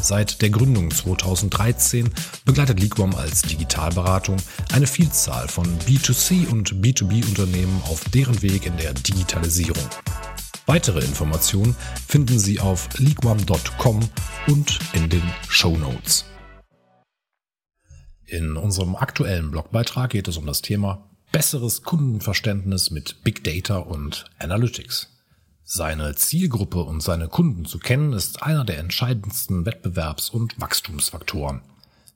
Seit der Gründung 2013 begleitet Liquam als Digitalberatung eine Vielzahl von B2C und B2B-Unternehmen auf deren Weg in der Digitalisierung. Weitere Informationen finden Sie auf liquam.com und in den Show Notes. In unserem aktuellen Blogbeitrag geht es um das Thema besseres Kundenverständnis mit Big Data und Analytics. Seine Zielgruppe und seine Kunden zu kennen, ist einer der entscheidendsten Wettbewerbs- und Wachstumsfaktoren.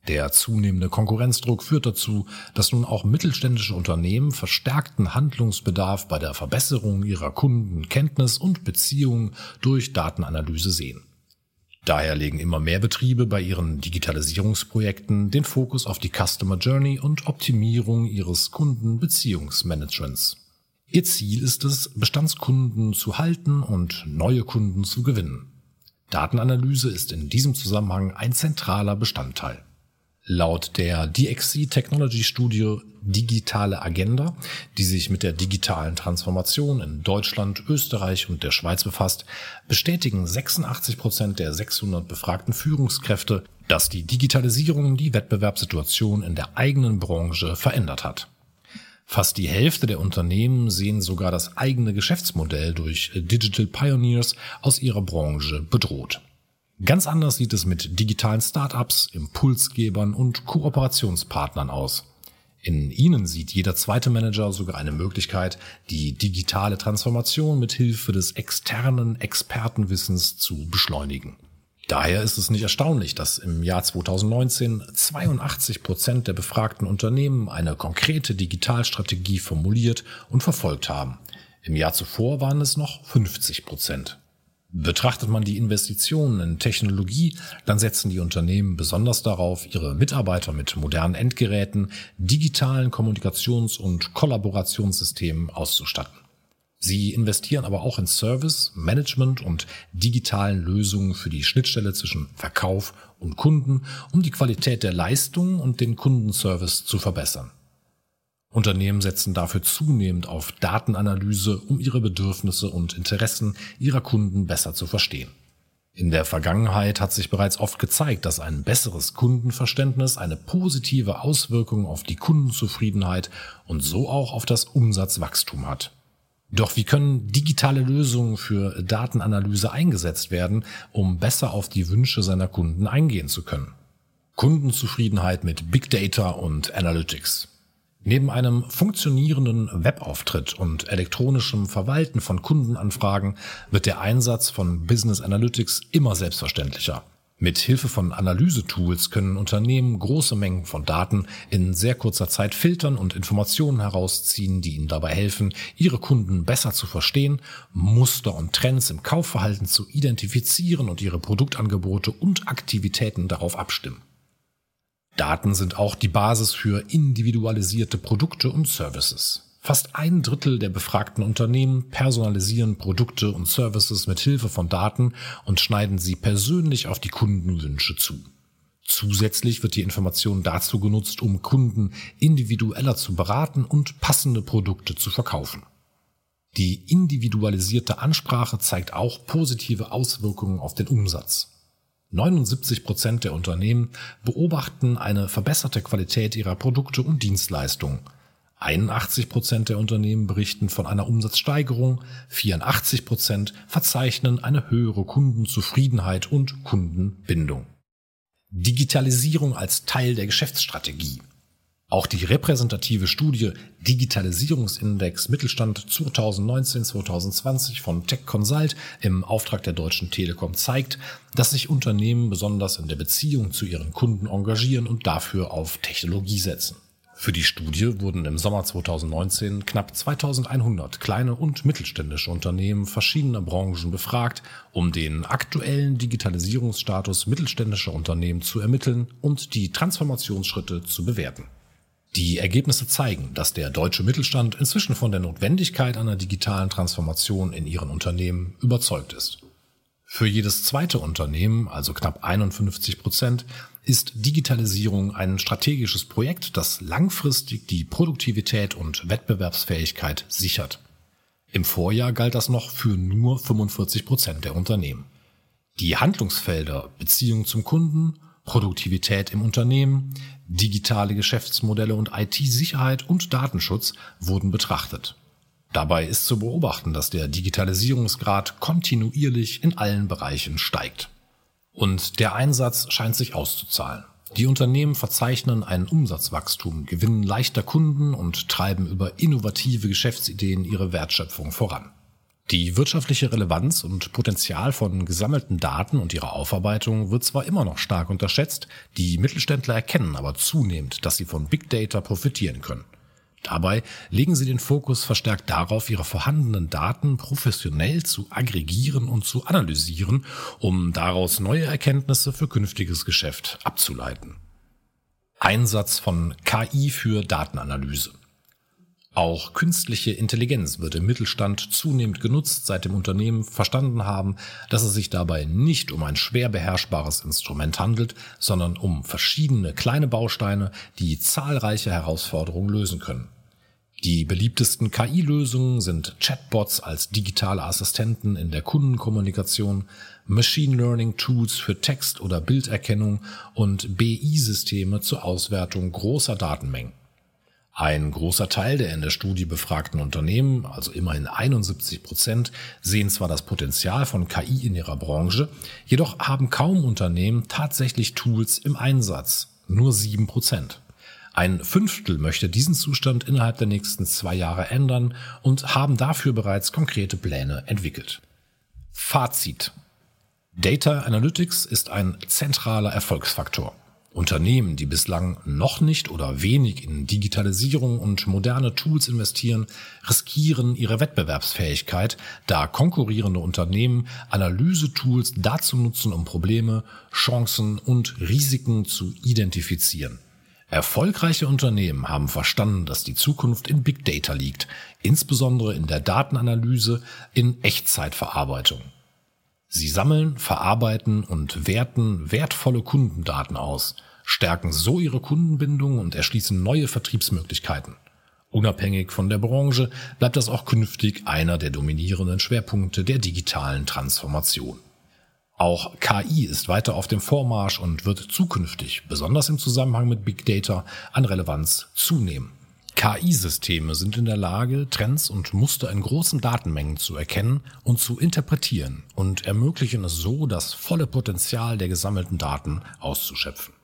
Der zunehmende Konkurrenzdruck führt dazu, dass nun auch mittelständische Unternehmen verstärkten Handlungsbedarf bei der Verbesserung ihrer Kundenkenntnis und Beziehungen durch Datenanalyse sehen. Daher legen immer mehr Betriebe bei ihren Digitalisierungsprojekten den Fokus auf die Customer Journey und Optimierung ihres Kundenbeziehungsmanagements. Ihr Ziel ist es, Bestandskunden zu halten und neue Kunden zu gewinnen. Datenanalyse ist in diesem Zusammenhang ein zentraler Bestandteil. Laut der DXC Technology Studie Digitale Agenda, die sich mit der digitalen Transformation in Deutschland, Österreich und der Schweiz befasst, bestätigen 86 Prozent der 600 befragten Führungskräfte, dass die Digitalisierung die Wettbewerbssituation in der eigenen Branche verändert hat. Fast die Hälfte der Unternehmen sehen sogar das eigene Geschäftsmodell durch Digital Pioneers aus ihrer Branche bedroht. Ganz anders sieht es mit digitalen Startups, Impulsgebern und Kooperationspartnern aus. In ihnen sieht jeder zweite Manager sogar eine Möglichkeit, die digitale Transformation mit Hilfe des externen Expertenwissens zu beschleunigen. Daher ist es nicht erstaunlich, dass im Jahr 2019 82 Prozent der befragten Unternehmen eine konkrete Digitalstrategie formuliert und verfolgt haben. Im Jahr zuvor waren es noch 50 Prozent. Betrachtet man die Investitionen in Technologie, dann setzen die Unternehmen besonders darauf, ihre Mitarbeiter mit modernen Endgeräten, digitalen Kommunikations- und Kollaborationssystemen auszustatten. Sie investieren aber auch in Service, Management und digitalen Lösungen für die Schnittstelle zwischen Verkauf und Kunden, um die Qualität der Leistung und den Kundenservice zu verbessern. Unternehmen setzen dafür zunehmend auf Datenanalyse, um ihre Bedürfnisse und Interessen ihrer Kunden besser zu verstehen. In der Vergangenheit hat sich bereits oft gezeigt, dass ein besseres Kundenverständnis eine positive Auswirkung auf die Kundenzufriedenheit und so auch auf das Umsatzwachstum hat. Doch wie können digitale Lösungen für Datenanalyse eingesetzt werden, um besser auf die Wünsche seiner Kunden eingehen zu können? Kundenzufriedenheit mit Big Data und Analytics. Neben einem funktionierenden Webauftritt und elektronischem Verwalten von Kundenanfragen wird der Einsatz von Business Analytics immer selbstverständlicher. Mit Hilfe von Analysetools können Unternehmen große Mengen von Daten in sehr kurzer Zeit filtern und Informationen herausziehen, die ihnen dabei helfen, ihre Kunden besser zu verstehen, Muster und Trends im Kaufverhalten zu identifizieren und ihre Produktangebote und Aktivitäten darauf abstimmen. Daten sind auch die Basis für individualisierte Produkte und Services. Fast ein Drittel der befragten Unternehmen personalisieren Produkte und Services mit Hilfe von Daten und schneiden sie persönlich auf die Kundenwünsche zu. Zusätzlich wird die Information dazu genutzt, um Kunden individueller zu beraten und passende Produkte zu verkaufen. Die individualisierte Ansprache zeigt auch positive Auswirkungen auf den Umsatz. 79 Prozent der Unternehmen beobachten eine verbesserte Qualität ihrer Produkte und Dienstleistungen. 81 Prozent der Unternehmen berichten von einer Umsatzsteigerung, 84 Prozent verzeichnen eine höhere Kundenzufriedenheit und Kundenbindung. Digitalisierung als Teil der Geschäftsstrategie. Auch die repräsentative Studie Digitalisierungsindex Mittelstand 2019-2020 von Tech Consult im Auftrag der Deutschen Telekom zeigt, dass sich Unternehmen besonders in der Beziehung zu ihren Kunden engagieren und dafür auf Technologie setzen. Für die Studie wurden im Sommer 2019 knapp 2100 kleine und mittelständische Unternehmen verschiedener Branchen befragt, um den aktuellen Digitalisierungsstatus mittelständischer Unternehmen zu ermitteln und die Transformationsschritte zu bewerten. Die Ergebnisse zeigen, dass der deutsche Mittelstand inzwischen von der Notwendigkeit einer digitalen Transformation in ihren Unternehmen überzeugt ist. Für jedes zweite Unternehmen, also knapp 51 Prozent, ist Digitalisierung ein strategisches Projekt, das langfristig die Produktivität und Wettbewerbsfähigkeit sichert. Im Vorjahr galt das noch für nur 45 Prozent der Unternehmen. Die Handlungsfelder Beziehung zum Kunden, Produktivität im Unternehmen, digitale Geschäftsmodelle und IT-Sicherheit und Datenschutz wurden betrachtet. Dabei ist zu beobachten, dass der Digitalisierungsgrad kontinuierlich in allen Bereichen steigt. Und der Einsatz scheint sich auszuzahlen. Die Unternehmen verzeichnen ein Umsatzwachstum, gewinnen leichter Kunden und treiben über innovative Geschäftsideen ihre Wertschöpfung voran. Die wirtschaftliche Relevanz und Potenzial von gesammelten Daten und ihrer Aufarbeitung wird zwar immer noch stark unterschätzt, die Mittelständler erkennen aber zunehmend, dass sie von Big Data profitieren können. Dabei legen sie den Fokus verstärkt darauf, ihre vorhandenen Daten professionell zu aggregieren und zu analysieren, um daraus neue Erkenntnisse für künftiges Geschäft abzuleiten. Einsatz von KI für Datenanalyse. Auch künstliche Intelligenz wird im Mittelstand zunehmend genutzt, seit dem Unternehmen verstanden haben, dass es sich dabei nicht um ein schwer beherrschbares Instrument handelt, sondern um verschiedene kleine Bausteine, die zahlreiche Herausforderungen lösen können. Die beliebtesten KI-Lösungen sind Chatbots als digitale Assistenten in der Kundenkommunikation, Machine Learning Tools für Text- oder Bilderkennung und BI-Systeme zur Auswertung großer Datenmengen. Ein großer Teil der in der Studie befragten Unternehmen, also immerhin 71 Prozent, sehen zwar das Potenzial von KI in ihrer Branche, jedoch haben kaum Unternehmen tatsächlich Tools im Einsatz. Nur sieben Prozent. Ein Fünftel möchte diesen Zustand innerhalb der nächsten zwei Jahre ändern und haben dafür bereits konkrete Pläne entwickelt. Fazit. Data Analytics ist ein zentraler Erfolgsfaktor. Unternehmen, die bislang noch nicht oder wenig in Digitalisierung und moderne Tools investieren, riskieren ihre Wettbewerbsfähigkeit, da konkurrierende Unternehmen Analysetools dazu nutzen, um Probleme, Chancen und Risiken zu identifizieren. Erfolgreiche Unternehmen haben verstanden, dass die Zukunft in Big Data liegt, insbesondere in der Datenanalyse in Echtzeitverarbeitung. Sie sammeln, verarbeiten und werten wertvolle Kundendaten aus, stärken so ihre Kundenbindung und erschließen neue Vertriebsmöglichkeiten. Unabhängig von der Branche bleibt das auch künftig einer der dominierenden Schwerpunkte der digitalen Transformation. Auch KI ist weiter auf dem Vormarsch und wird zukünftig, besonders im Zusammenhang mit Big Data, an Relevanz zunehmen. KI-Systeme sind in der Lage, Trends und Muster in großen Datenmengen zu erkennen und zu interpretieren und ermöglichen es so, das volle Potenzial der gesammelten Daten auszuschöpfen.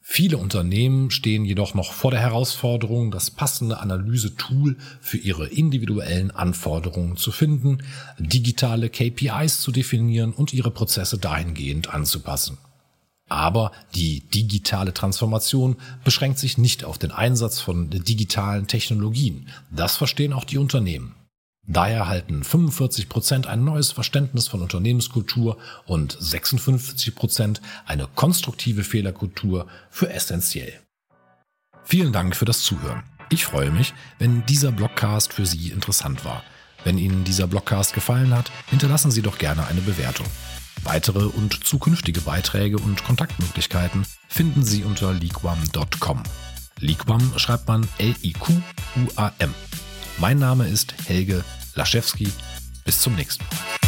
Viele Unternehmen stehen jedoch noch vor der Herausforderung, das passende Analyse-Tool für ihre individuellen Anforderungen zu finden, digitale KPIs zu definieren und ihre Prozesse dahingehend anzupassen. Aber die digitale Transformation beschränkt sich nicht auf den Einsatz von digitalen Technologien. Das verstehen auch die Unternehmen. Daher halten 45 Prozent ein neues Verständnis von Unternehmenskultur und 56 Prozent eine konstruktive Fehlerkultur für essentiell. Vielen Dank für das Zuhören. Ich freue mich, wenn dieser Blogcast für Sie interessant war. Wenn Ihnen dieser Blogcast gefallen hat, hinterlassen Sie doch gerne eine Bewertung. Weitere und zukünftige Beiträge und Kontaktmöglichkeiten finden Sie unter liquam.com. Liquam schreibt man L-I-Q-U-A-M. Mein Name ist Helge Laschewski. Bis zum nächsten Mal.